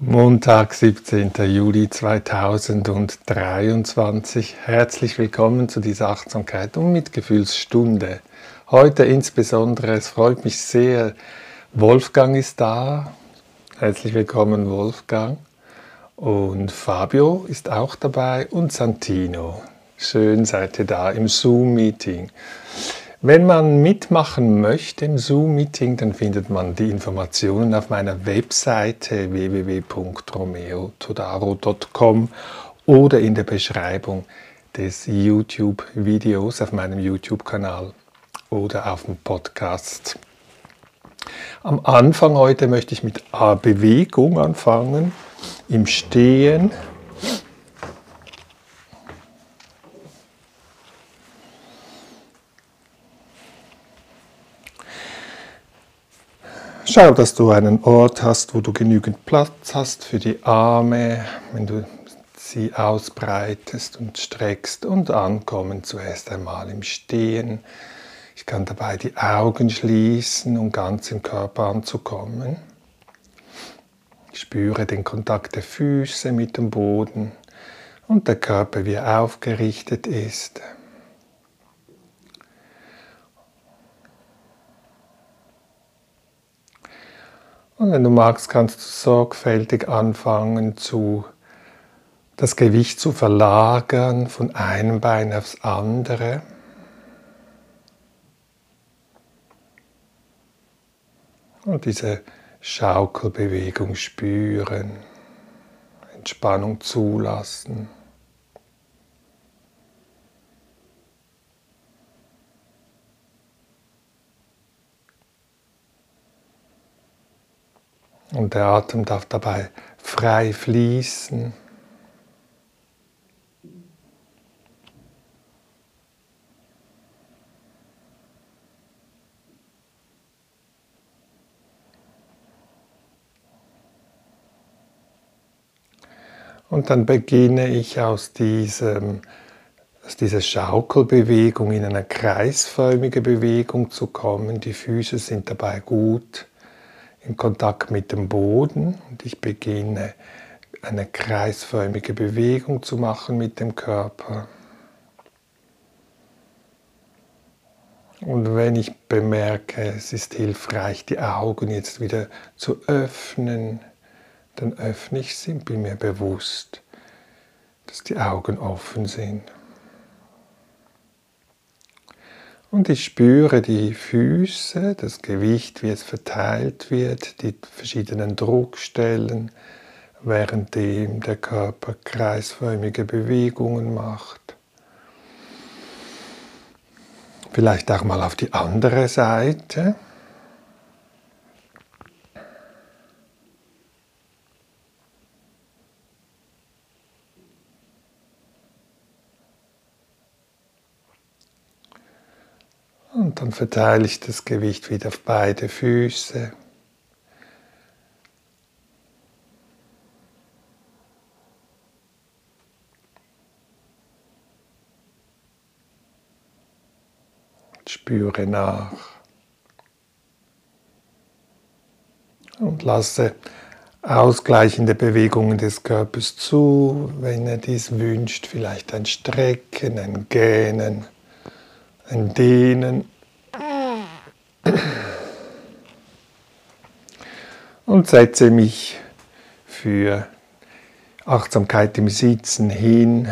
Montag, 17. Juli 2023. Herzlich willkommen zu dieser Achtsamkeit und Mitgefühlsstunde. Heute insbesondere, es freut mich sehr, Wolfgang ist da. Herzlich willkommen, Wolfgang. Und Fabio ist auch dabei und Santino. Schön seid ihr da im Zoom-Meeting. Wenn man mitmachen möchte im Zoom-Meeting, dann findet man die Informationen auf meiner Webseite www.romeotodaro.com oder in der Beschreibung des YouTube-Videos auf meinem YouTube-Kanal oder auf dem Podcast. Am Anfang heute möchte ich mit Bewegung anfangen, im Stehen. Schau, dass du einen Ort hast, wo du genügend Platz hast für die Arme, wenn du sie ausbreitest und streckst und ankommen zuerst einmal im Stehen. Ich kann dabei die Augen schließen, um ganz im Körper anzukommen. Ich spüre den Kontakt der Füße mit dem Boden und der Körper, wie er aufgerichtet ist. Und wenn du magst, kannst du sorgfältig anfangen, zu, das Gewicht zu verlagern von einem Bein aufs andere. Und diese Schaukelbewegung spüren, Entspannung zulassen. Und der Atem darf dabei frei fließen. Und dann beginne ich aus, diesem, aus dieser Schaukelbewegung in eine kreisförmige Bewegung zu kommen. Die Füße sind dabei gut in Kontakt mit dem Boden und ich beginne eine kreisförmige Bewegung zu machen mit dem Körper. Und wenn ich bemerke, es ist hilfreich, die Augen jetzt wieder zu öffnen, dann öffne ich sie und bin mir bewusst, dass die Augen offen sind. Und ich spüre die Füße, das Gewicht, wie es verteilt wird, die verschiedenen Druckstellen, währenddem der Körper kreisförmige Bewegungen macht. Vielleicht auch mal auf die andere Seite. Und dann verteile ich das Gewicht wieder auf beide Füße. Spüre nach. Und lasse ausgleichende Bewegungen des Körpers zu, wenn er dies wünscht, vielleicht ein Strecken, ein Gähnen, ein Dehnen und setze mich für Achtsamkeit im Sitzen hin.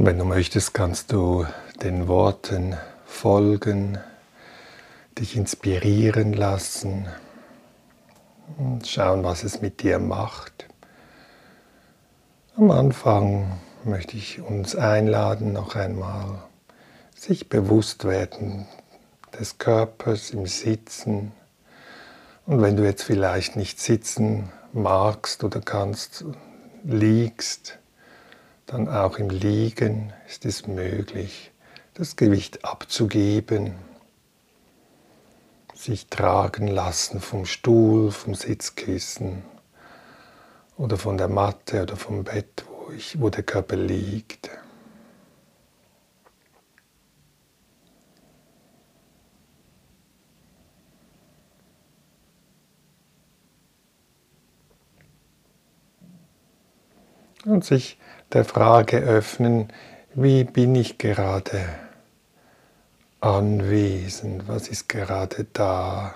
Und wenn du möchtest, kannst du den Worten folgen, dich inspirieren lassen und schauen, was es mit dir macht. Am Anfang möchte ich uns einladen, noch einmal sich bewusst werden des Körpers im Sitzen. Und wenn du jetzt vielleicht nicht sitzen magst oder kannst, liegst, dann auch im Liegen ist es möglich, das Gewicht abzugeben, sich tragen lassen vom Stuhl, vom Sitzkissen oder von der Matte oder vom Bett, wo, ich, wo der Körper liegt. Und sich der Frage öffnen, wie bin ich gerade anwesend, was ist gerade da.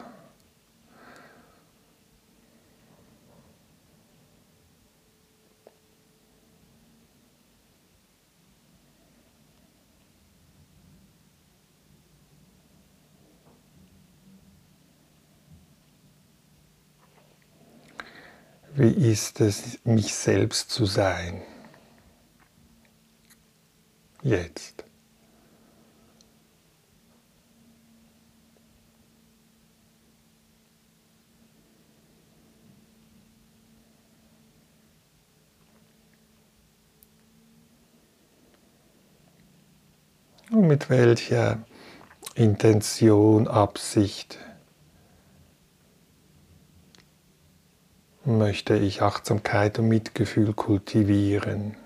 Wie ist es, mich selbst zu sein? Jetzt. Und mit welcher Intention, Absicht möchte ich Achtsamkeit und Mitgefühl kultivieren.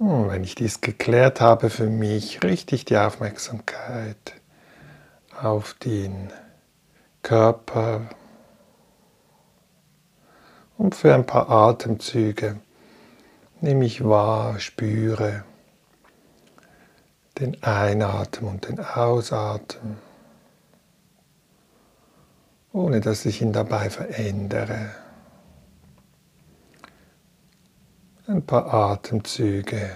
Und wenn ich dies geklärt habe für mich, richte ich die Aufmerksamkeit auf den Körper und für ein paar Atemzüge nehme ich wahr, spüre den Einatmen und den Ausatmen, ohne dass ich ihn dabei verändere. Ein paar Atemzüge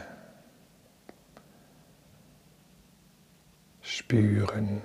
spüren.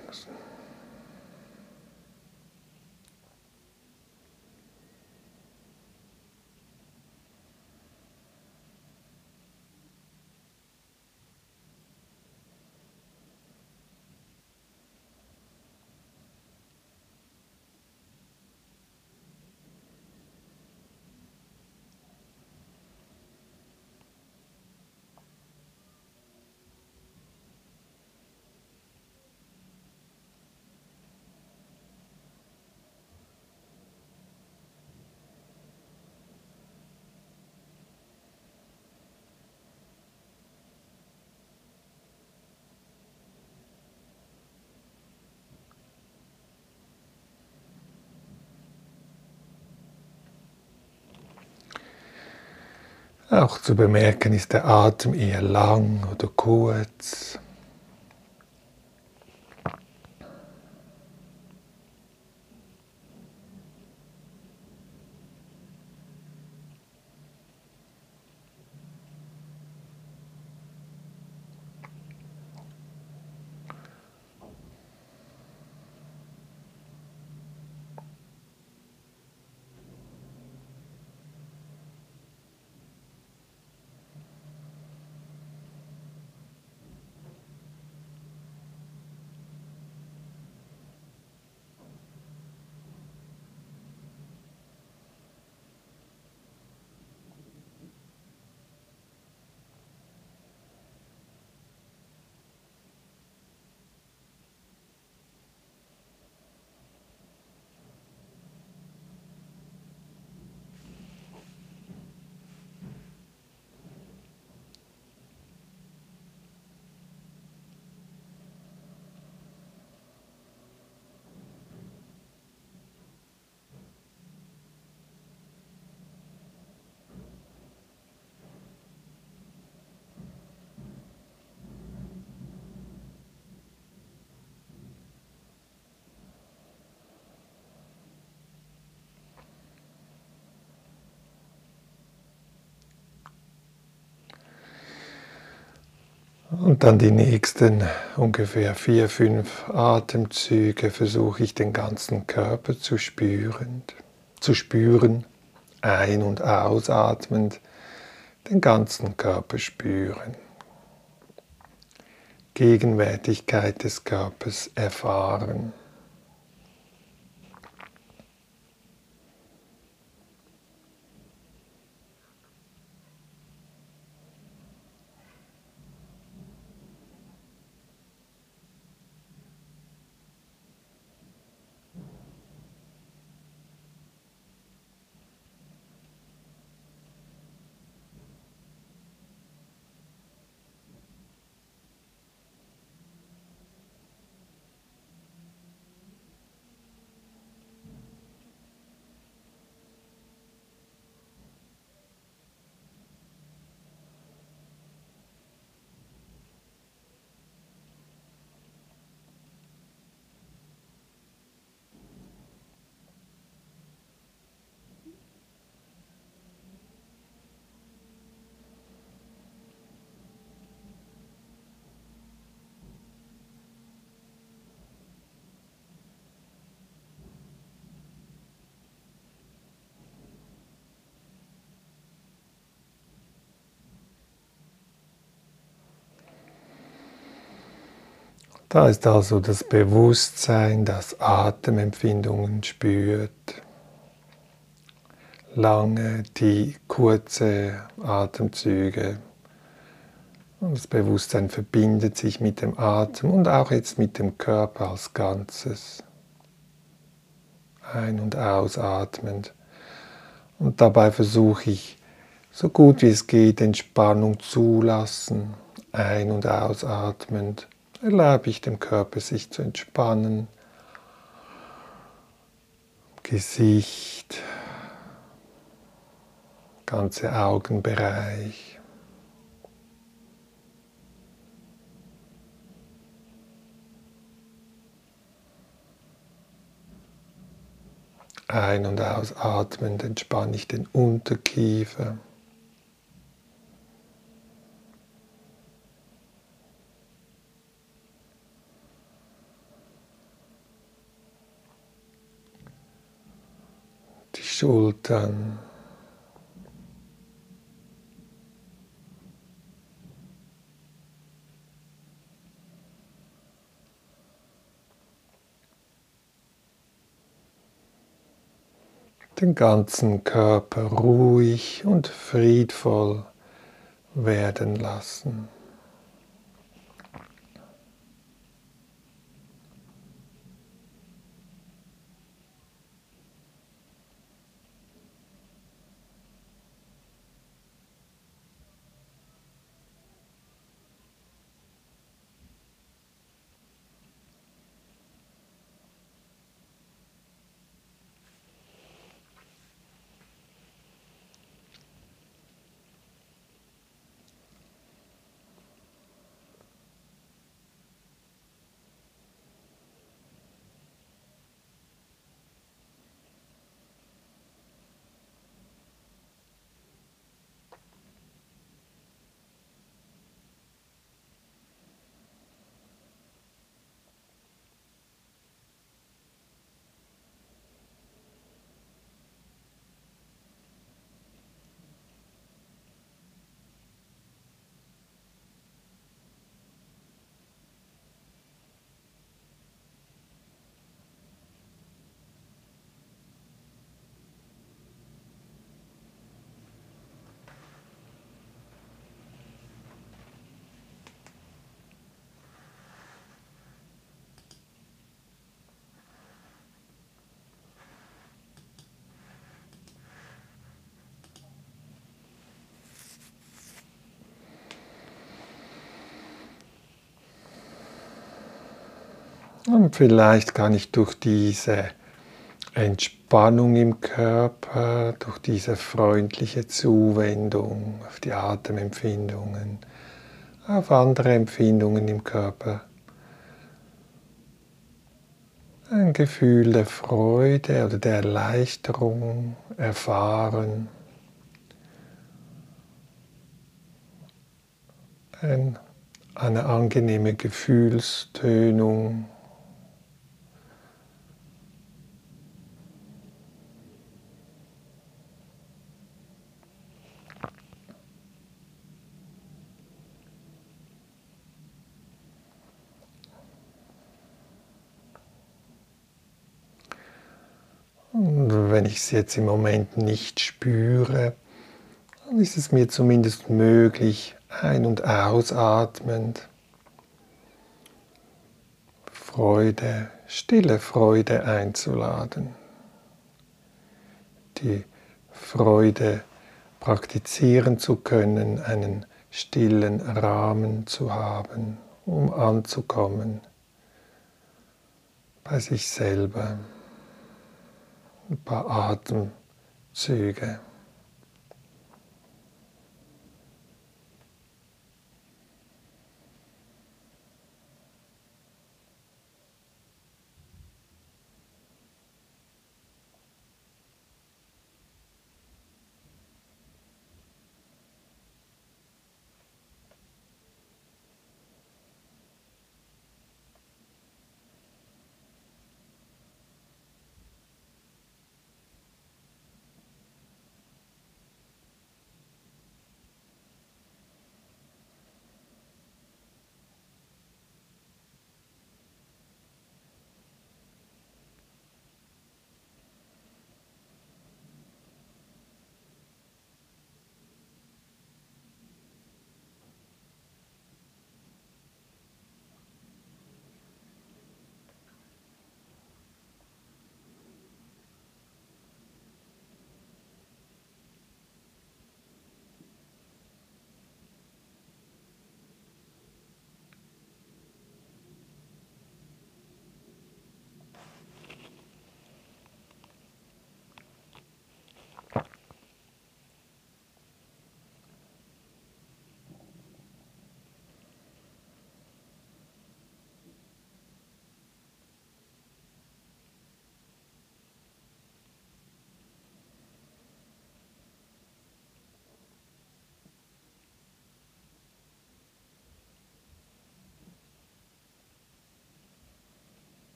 Auch zu bemerken, ist der Atem eher lang oder kurz. Und dann die nächsten ungefähr vier, fünf Atemzüge versuche ich den ganzen Körper zu spüren, zu spüren, ein- und ausatmend, den ganzen Körper spüren. Gegenwärtigkeit des Körpers erfahren. Da ist also das Bewusstsein, das Atemempfindungen spürt. Lange, die kurze Atemzüge. Und das Bewusstsein verbindet sich mit dem Atem und auch jetzt mit dem Körper als Ganzes. Ein- und ausatmend. Und dabei versuche ich, so gut wie es geht, Entspannung zulassen. Ein- und ausatmend erlaube ich dem Körper sich zu entspannen. Gesicht, ganze Augenbereich. Ein- und ausatmend entspanne ich den Unterkiefer. Schultern. Den ganzen Körper ruhig und friedvoll werden lassen. Und vielleicht kann ich durch diese Entspannung im Körper, durch diese freundliche Zuwendung auf die Atemempfindungen, auf andere Empfindungen im Körper, ein Gefühl der Freude oder der Erleichterung erfahren. Ein eine angenehme Gefühlstönung. Und wenn ich es jetzt im Moment nicht spüre, dann ist es mir zumindest möglich, ein- und ausatmend Freude, stille Freude einzuladen. Die Freude praktizieren zu können, einen stillen Rahmen zu haben, um anzukommen bei sich selber ein paar Atemzüge.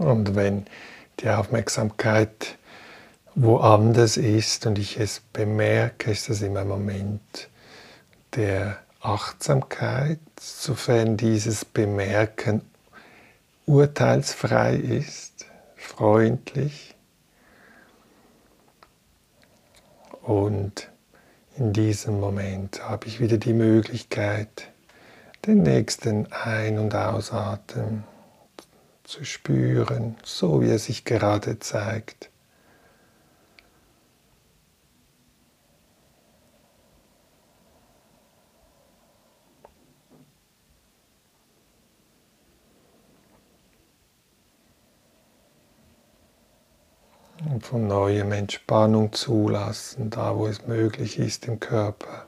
Und wenn die Aufmerksamkeit woanders ist und ich es bemerke, ist das immer ein Moment der Achtsamkeit, sofern dieses Bemerken urteilsfrei ist, freundlich. Und in diesem Moment habe ich wieder die Möglichkeit, den nächsten Ein- und Ausatmen zu spüren, so wie er sich gerade zeigt. Und von neuem Entspannung zulassen, da wo es möglich ist im Körper.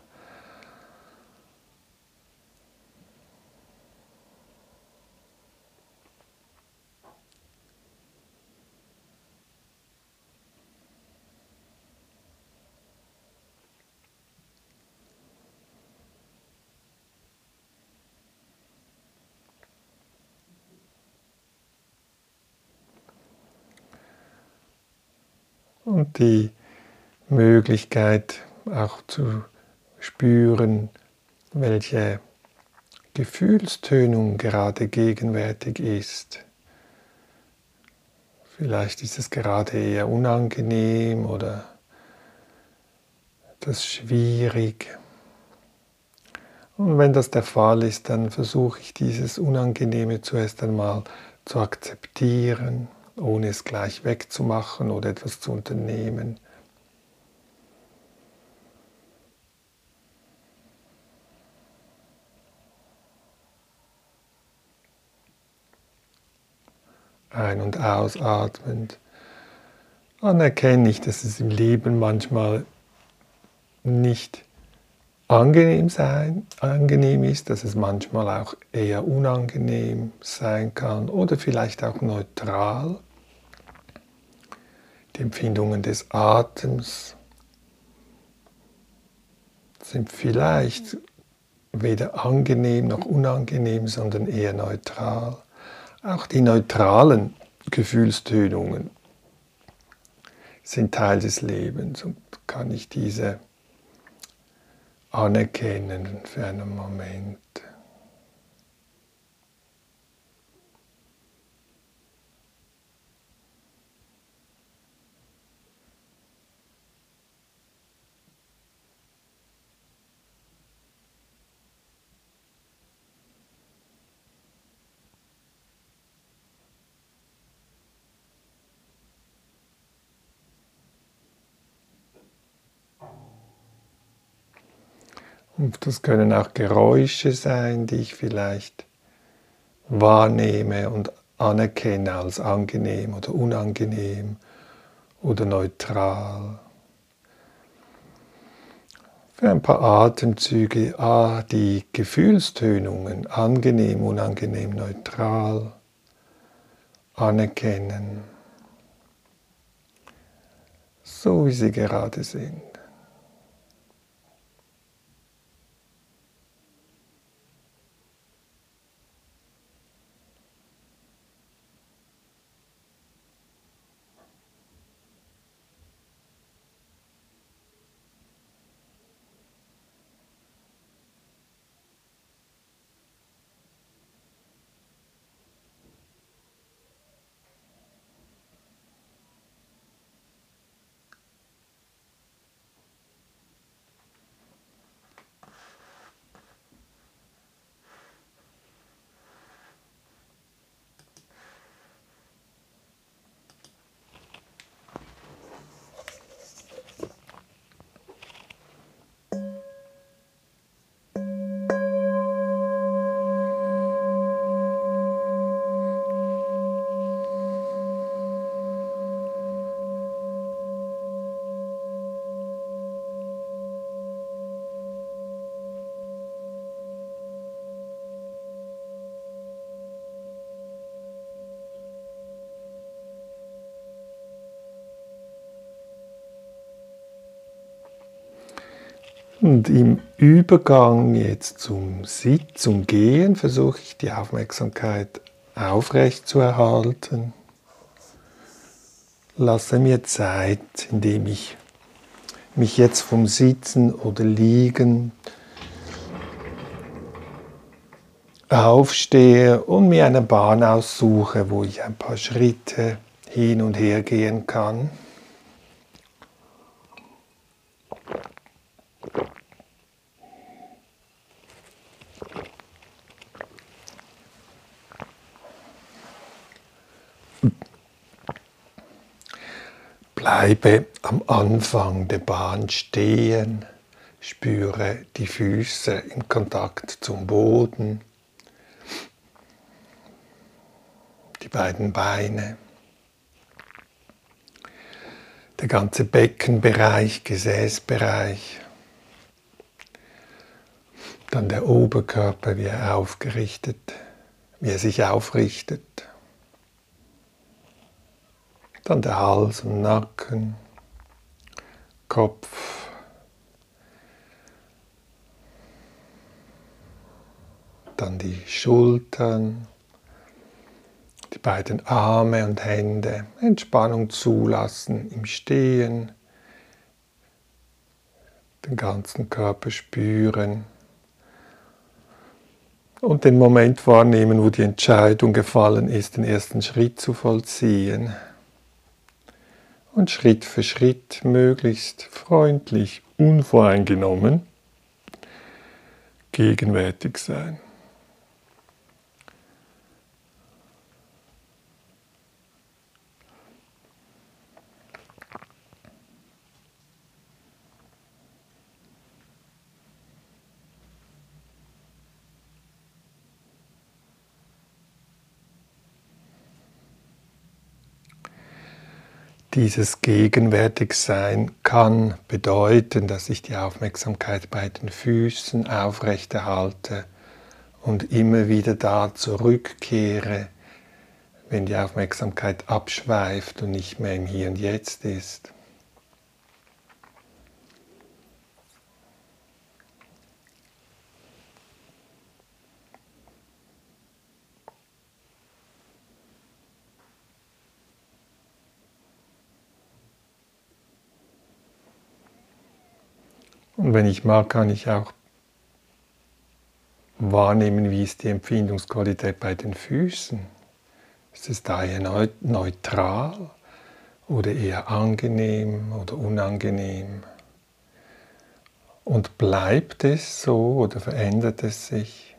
und die Möglichkeit auch zu spüren, welche Gefühlstönung gerade gegenwärtig ist. Vielleicht ist es gerade eher unangenehm oder das schwierig. Und wenn das der Fall ist, dann versuche ich dieses Unangenehme zuerst einmal zu akzeptieren, ohne es gleich wegzumachen oder etwas zu unternehmen. Ein- und ausatmend anerkenne ich, dass es im Leben manchmal nicht angenehm sein, angenehm ist, dass es manchmal auch eher unangenehm sein kann oder vielleicht auch neutral. Die Empfindungen des Atems sind vielleicht weder angenehm noch unangenehm, sondern eher neutral. Auch die neutralen Gefühlstönungen sind Teil des Lebens und kann ich diese anerkennen für einen Moment. Und das können auch Geräusche sein, die ich vielleicht wahrnehme und anerkenne als angenehm oder unangenehm oder neutral. Für ein paar Atemzüge ah, die Gefühlstönungen, angenehm, unangenehm, neutral, anerkennen, so wie sie gerade sind. Und im Übergang jetzt zum Sitz, zum Gehen, versuche ich die Aufmerksamkeit aufrecht zu erhalten. Lasse mir Zeit, indem ich mich jetzt vom Sitzen oder Liegen aufstehe und mir eine Bahn aussuche, wo ich ein paar Schritte hin und her gehen kann. Bleibe am Anfang der Bahn stehen, spüre die Füße im Kontakt zum Boden, die beiden Beine, der ganze Beckenbereich, Gesäßbereich, dann der Oberkörper, wie er aufgerichtet, wie er sich aufrichtet. Dann der Hals und Nacken, Kopf. Dann die Schultern, die beiden Arme und Hände, Entspannung zulassen im Stehen, den ganzen Körper spüren und den Moment wahrnehmen, wo die Entscheidung gefallen ist, den ersten Schritt zu vollziehen. Und Schritt für Schritt möglichst freundlich, unvoreingenommen gegenwärtig sein. Dieses Gegenwärtigsein kann bedeuten, dass ich die Aufmerksamkeit bei den Füßen aufrechterhalte und immer wieder da zurückkehre, wenn die Aufmerksamkeit abschweift und nicht mehr im Hier und Jetzt ist. Und wenn ich mag, kann ich auch wahrnehmen, wie ist die Empfindungsqualität bei den Füßen. Ist es daher neutral oder eher angenehm oder unangenehm? Und bleibt es so oder verändert es sich?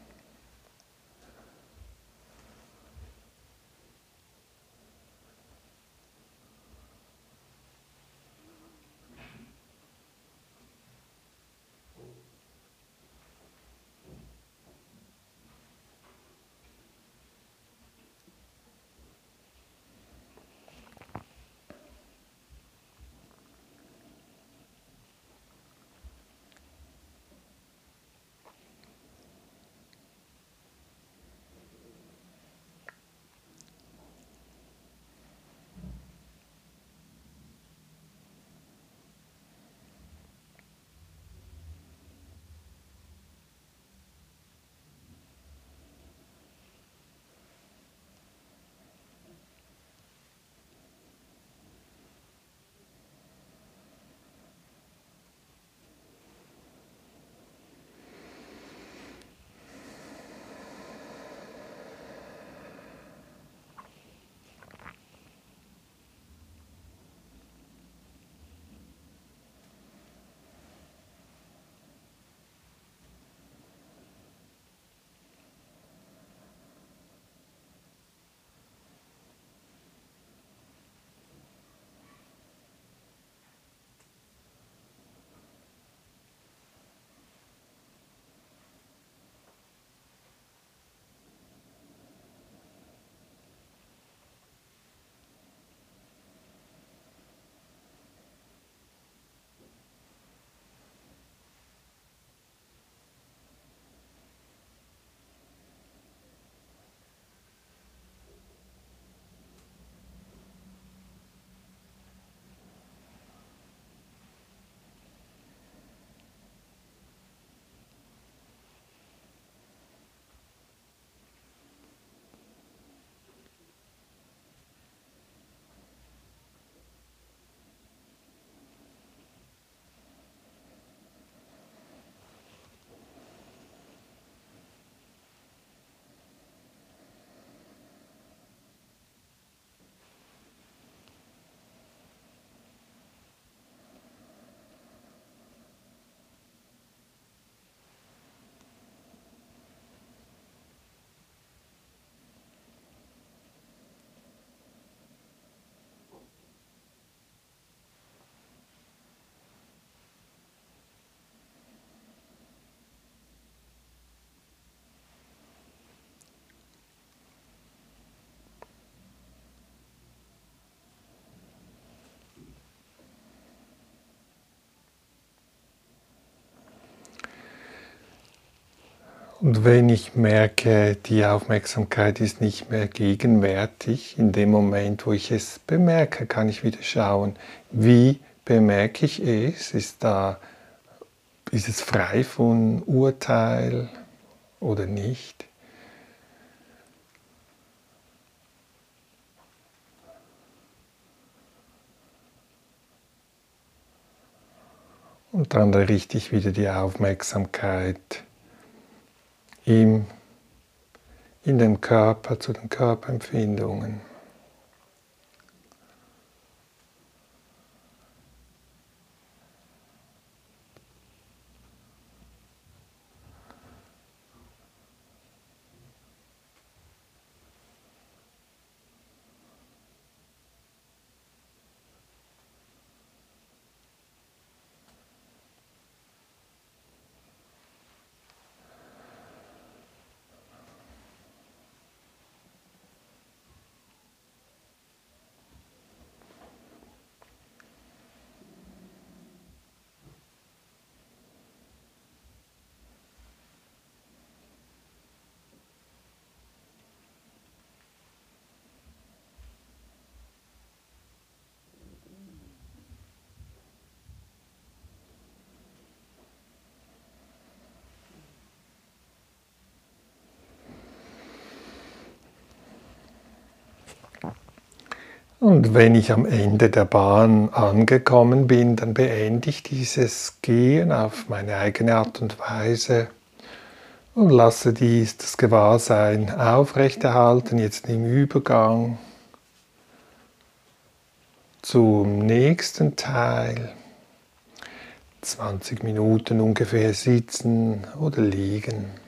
Und wenn ich merke, die Aufmerksamkeit ist nicht mehr gegenwärtig, in dem Moment, wo ich es bemerke, kann ich wieder schauen, wie bemerke ich es? Ist, da, ist es frei von Urteil oder nicht? Und dann richte ich wieder die Aufmerksamkeit im, in den Körper zu den Körperempfindungen. Und wenn ich am Ende der Bahn angekommen bin, dann beende ich dieses Gehen auf meine eigene Art und Weise und lasse dies, das Gewahrsein aufrechterhalten, jetzt im Übergang zum nächsten Teil. 20 Minuten ungefähr sitzen oder liegen.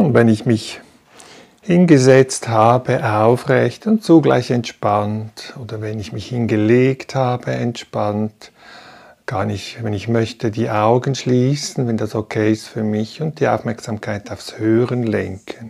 Und wenn ich mich hingesetzt habe, aufrecht und zugleich entspannt, oder wenn ich mich hingelegt habe, entspannt, gar nicht, wenn ich möchte, die Augen schließen, wenn das okay ist für mich und die Aufmerksamkeit aufs Hören lenken.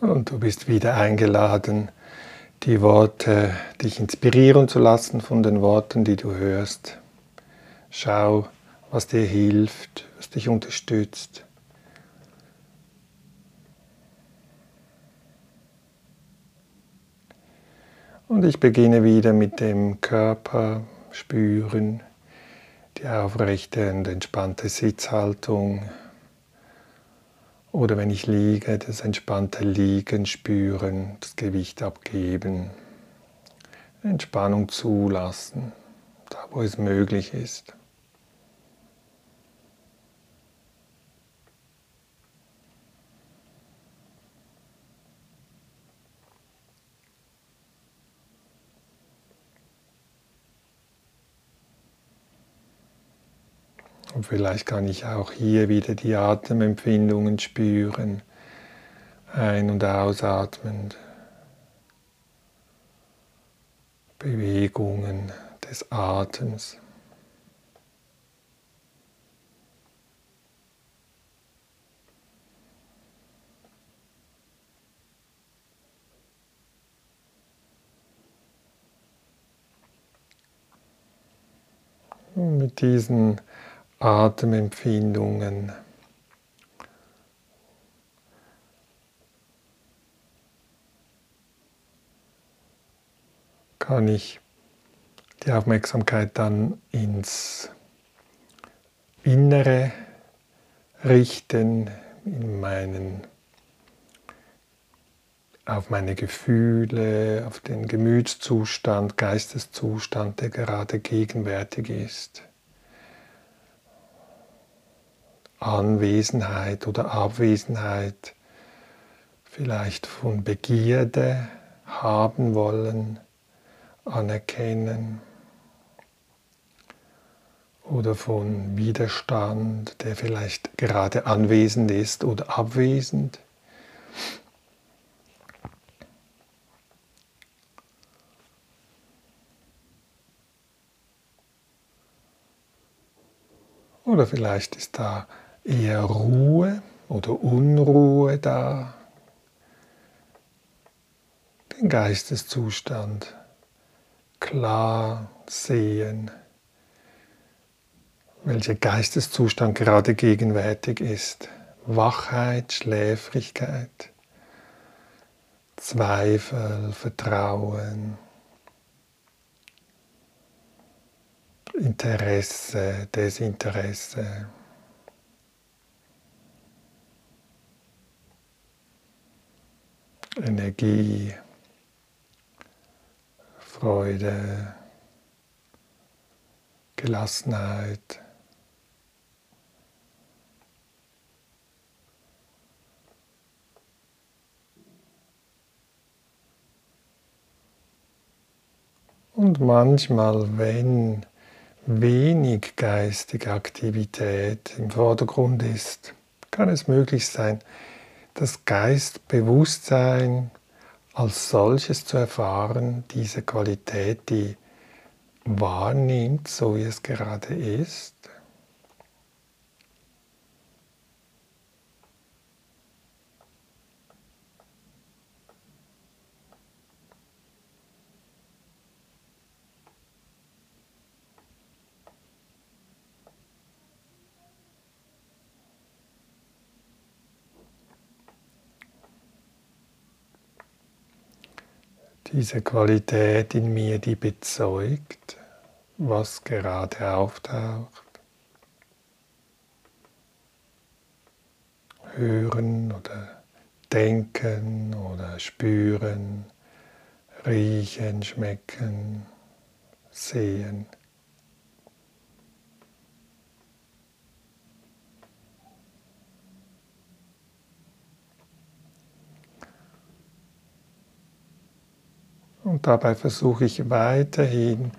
Und du bist wieder eingeladen, die Worte dich inspirieren zu lassen von den Worten, die du hörst. Schau, was dir hilft, was dich unterstützt. Und ich beginne wieder mit dem Körper, spüren, die aufrechte und entspannte Sitzhaltung. Oder wenn ich liege, das entspannte Liegen spüren, das Gewicht abgeben, Entspannung zulassen, da wo es möglich ist. Und vielleicht kann ich auch hier wieder die Atemempfindungen spüren, ein- und ausatmend, Bewegungen des Atems. mit diesen Atemempfindungen. Kann ich die Aufmerksamkeit dann ins Innere richten, in meinen, auf meine Gefühle, auf den Gemütszustand, Geisteszustand, der gerade gegenwärtig ist. Anwesenheit oder Abwesenheit vielleicht von Begierde haben wollen, anerkennen oder von Widerstand, der vielleicht gerade anwesend ist oder abwesend. Oder vielleicht ist da eher Ruhe oder Unruhe da, den Geisteszustand klar sehen, welcher Geisteszustand gerade gegenwärtig ist. Wachheit, Schläfrigkeit, Zweifel, Vertrauen, Interesse, Desinteresse. Energie, Freude, Gelassenheit. Und manchmal, wenn wenig geistige Aktivität im Vordergrund ist, kann es möglich sein, das Geistbewusstsein als solches zu erfahren, diese Qualität, die wahrnimmt, so wie es gerade ist. Diese Qualität in mir, die bezeugt, was gerade auftaucht. Hören oder denken oder spüren, riechen, schmecken, sehen. Und dabei versuche ich weiterhin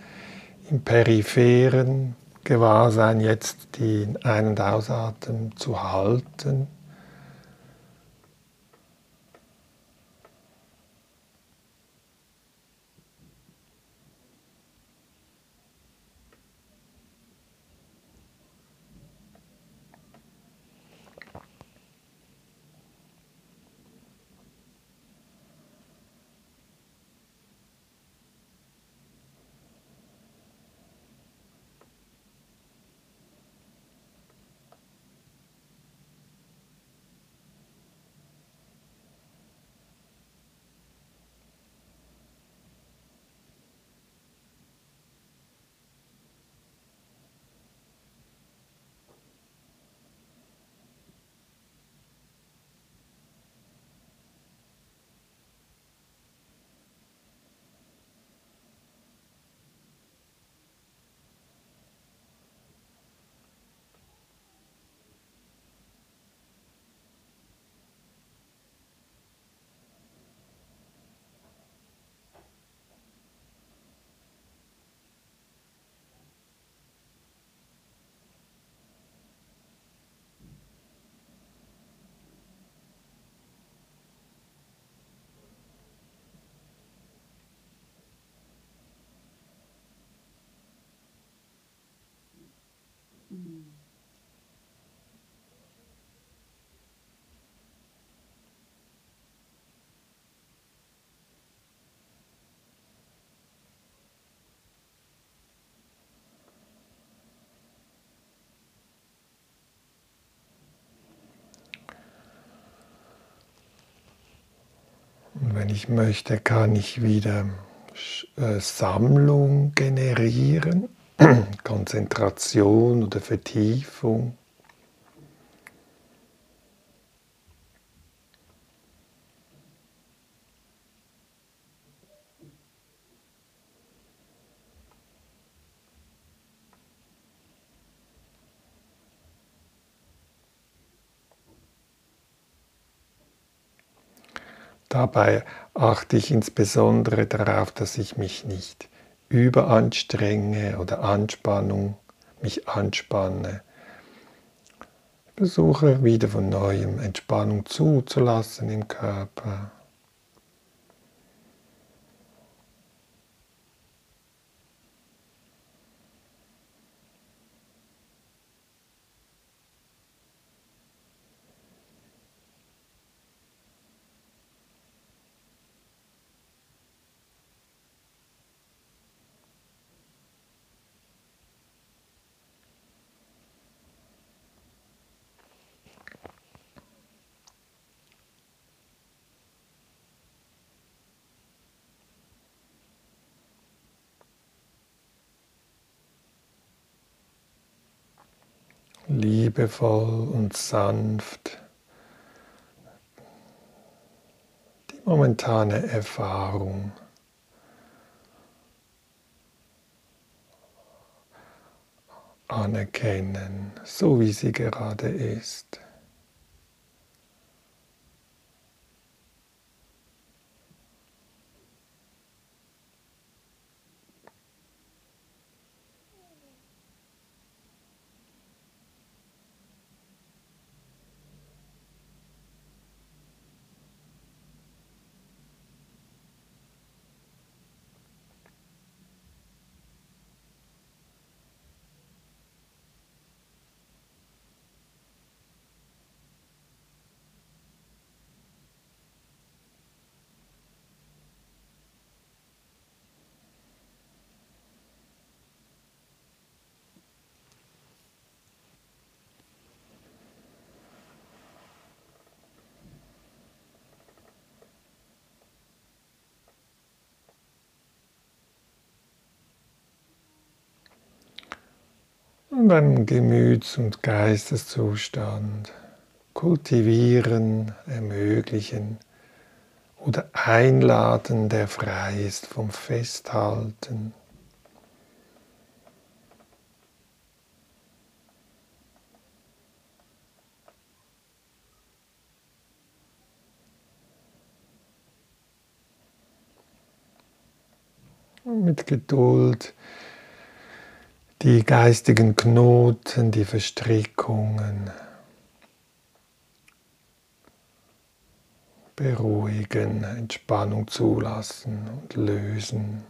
im peripheren Gewahrsein jetzt den Ein- und Ausatmen zu halten. Wenn ich möchte, kann ich wieder äh, Sammlung generieren, Konzentration oder Vertiefung. Dabei achte ich insbesondere darauf, dass ich mich nicht überanstrenge oder Anspannung mich anspanne. Ich versuche wieder von neuem Entspannung zuzulassen im Körper. Liebevoll und sanft die momentane Erfahrung anerkennen, so wie sie gerade ist. Und einen Gemüts- und Geisteszustand kultivieren, ermöglichen oder einladen, der frei ist vom Festhalten. mit Geduld die geistigen Knoten, die Verstrickungen beruhigen, Entspannung zulassen und lösen.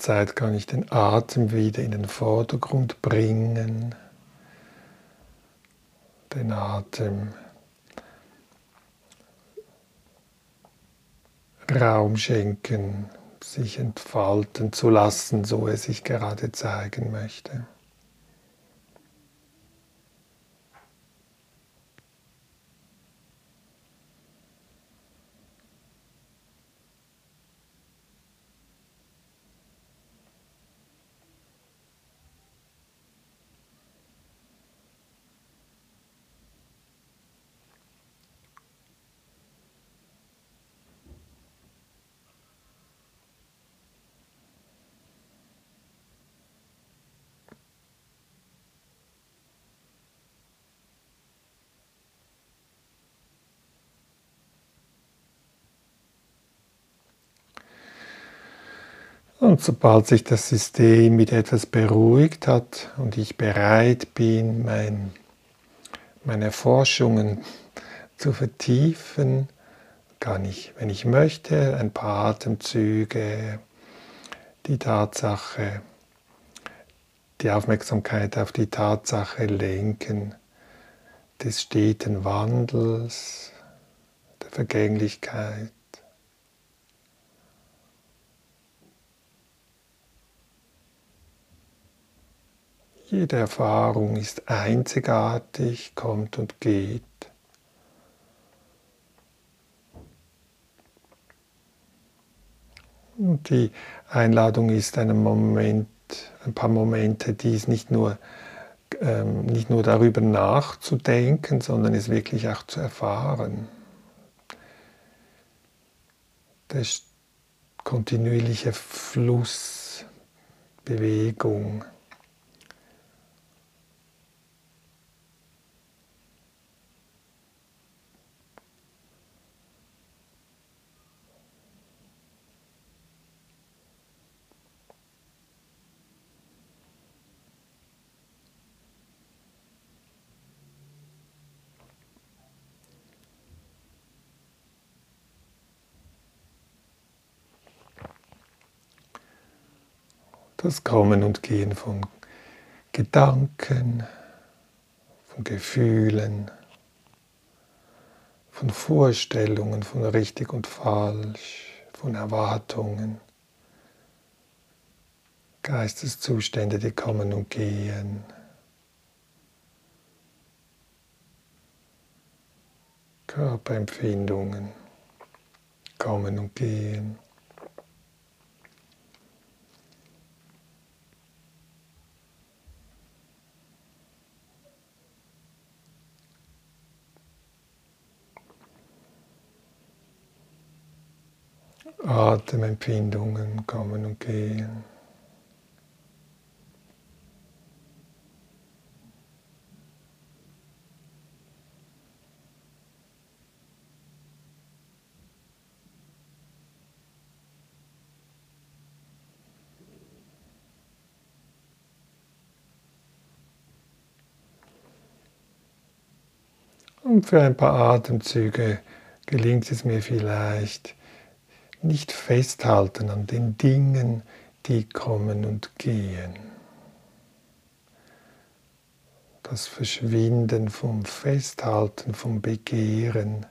Jederzeit kann ich den Atem wieder in den Vordergrund bringen. Den Atem Raum schenken, sich entfalten zu lassen, so er sich gerade zeigen möchte. Und sobald sich das System mit etwas beruhigt hat und ich bereit bin, mein, meine Forschungen zu vertiefen, kann ich, wenn ich möchte, ein paar Atemzüge die Tatsache, die Aufmerksamkeit auf die Tatsache lenken des steten Wandels, der Vergänglichkeit. Jede Erfahrung ist einzigartig, kommt und geht. Und die Einladung ist einen Moment, ein paar Momente, dies nicht nur, ähm, nicht nur darüber nachzudenken, sondern es wirklich auch zu erfahren. Der kontinuierliche Fluss, Bewegung. Das Kommen und Gehen von Gedanken, von Gefühlen, von Vorstellungen, von richtig und falsch, von Erwartungen, Geisteszustände, die kommen und gehen. Körperempfindungen kommen und gehen. Atemempfindungen kommen und gehen. Und für ein paar Atemzüge gelingt es mir vielleicht, nicht festhalten an den Dingen, die kommen und gehen. Das Verschwinden vom Festhalten, vom Begehren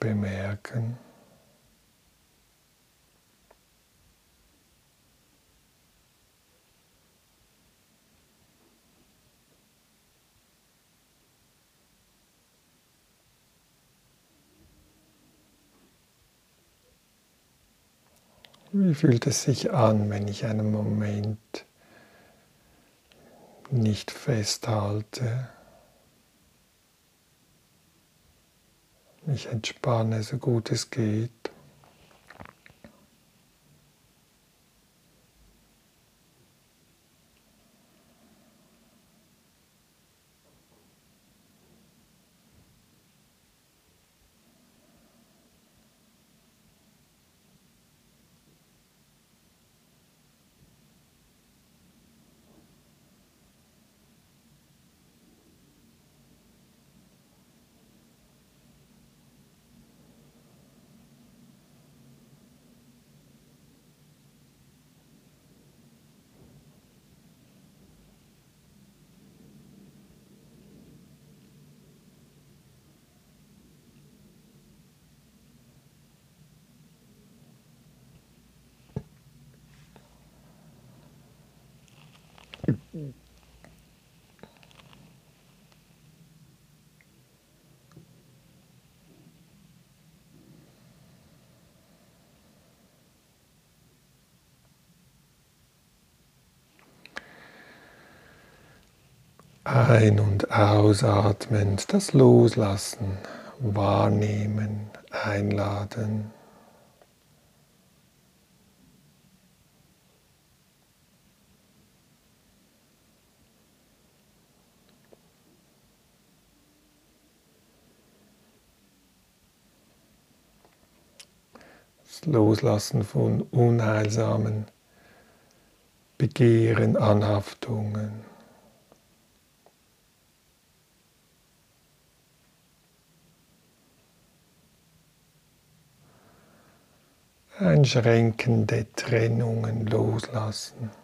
bemerken. Wie fühlt es sich an, wenn ich einen Moment nicht festhalte, mich entspanne, so gut es geht? Ein- und ausatmend das Loslassen, Wahrnehmen, Einladen. Loslassen von unheilsamen Begehren, Anhaftungen. Einschränkende Trennungen loslassen.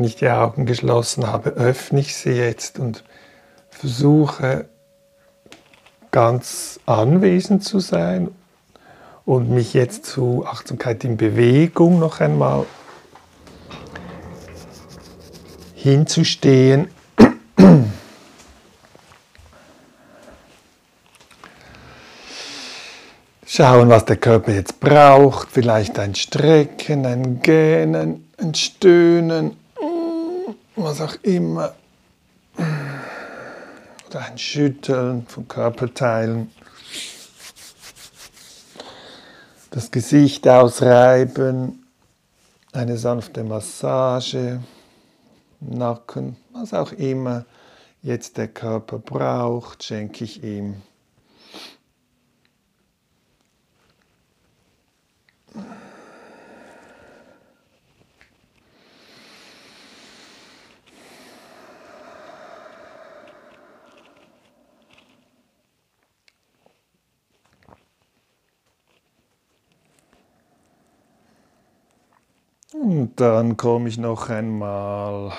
Wenn ich die Augen geschlossen habe, öffne ich sie jetzt und versuche ganz anwesend zu sein und mich jetzt zu Achtsamkeit in Bewegung noch einmal hinzustehen. Schauen, was der Körper jetzt braucht. Vielleicht ein Strecken, ein Gähnen, ein Stöhnen, was auch immer. Oder ein Schütteln von Körperteilen. Das Gesicht ausreiben, eine sanfte Massage, Nacken, was auch immer jetzt der Körper braucht, schenke ich ihm. Und dann komme ich noch einmal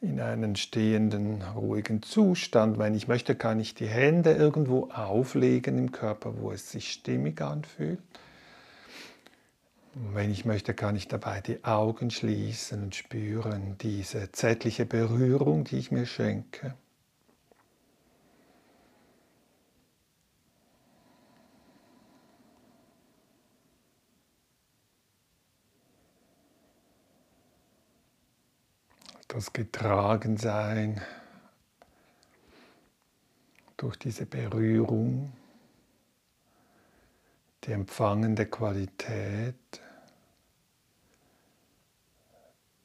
in einen stehenden, ruhigen Zustand. Wenn ich möchte, kann ich die Hände irgendwo auflegen im Körper, wo es sich stimmig anfühlt. Wenn ich möchte, kann ich dabei die Augen schließen und spüren diese zärtliche Berührung, die ich mir schenke. Das Getragensein durch diese Berührung, die empfangende Qualität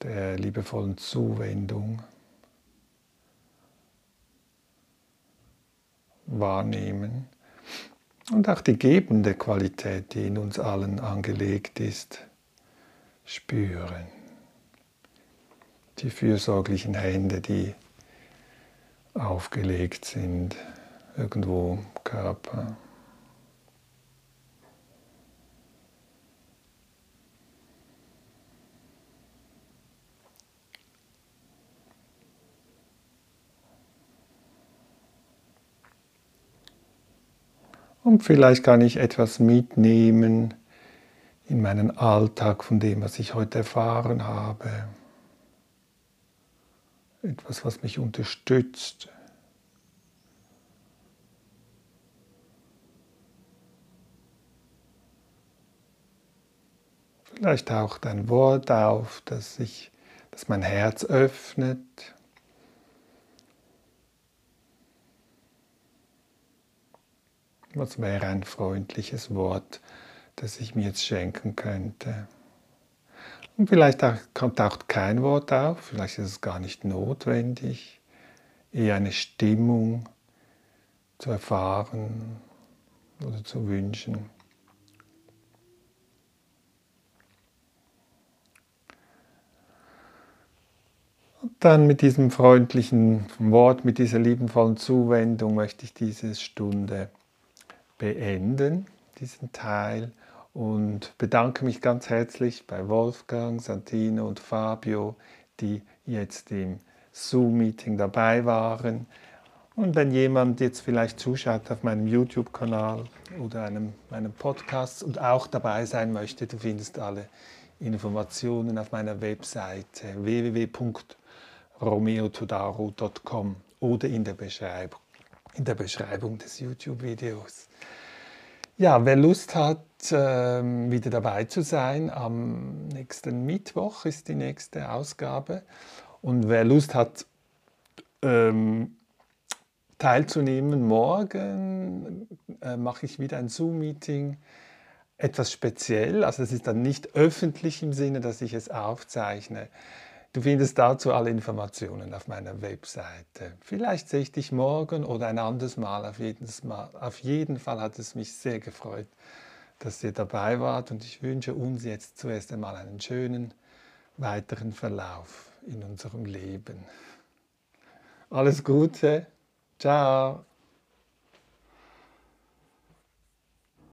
der liebevollen Zuwendung wahrnehmen und auch die gebende Qualität, die in uns allen angelegt ist, spüren die fürsorglichen Hände, die aufgelegt sind irgendwo im Körper. Und vielleicht kann ich etwas mitnehmen in meinen Alltag von dem, was ich heute erfahren habe etwas, was mich unterstützt. Vielleicht taucht ein Wort auf, das, sich, das mein Herz öffnet. Was wäre ein freundliches Wort, das ich mir jetzt schenken könnte? Und vielleicht taucht kein Wort auf, vielleicht ist es gar nicht notwendig, eher eine Stimmung zu erfahren oder zu wünschen. Und dann mit diesem freundlichen Wort, mit dieser liebenvollen Zuwendung möchte ich diese Stunde beenden, diesen Teil und bedanke mich ganz herzlich bei Wolfgang, Santino und Fabio, die jetzt im Zoom-Meeting dabei waren. Und wenn jemand jetzt vielleicht zuschaut auf meinem YouTube-Kanal oder einem, meinem Podcast und auch dabei sein möchte, du findest alle Informationen auf meiner Webseite www.romeotodaru.com oder in der Beschreibung, in der Beschreibung des YouTube-Videos. Ja, wer Lust hat, wieder dabei zu sein, am nächsten Mittwoch ist die nächste Ausgabe. Und wer Lust hat, ähm, teilzunehmen, morgen äh, mache ich wieder ein Zoom-Meeting. Etwas speziell, also es ist dann nicht öffentlich im Sinne, dass ich es aufzeichne. Du findest dazu alle Informationen auf meiner Webseite. Vielleicht sehe ich dich morgen oder ein anderes Mal. Auf jeden, Mal. auf jeden Fall hat es mich sehr gefreut, dass ihr dabei wart und ich wünsche uns jetzt zuerst einmal einen schönen weiteren Verlauf in unserem Leben. Alles Gute, ciao.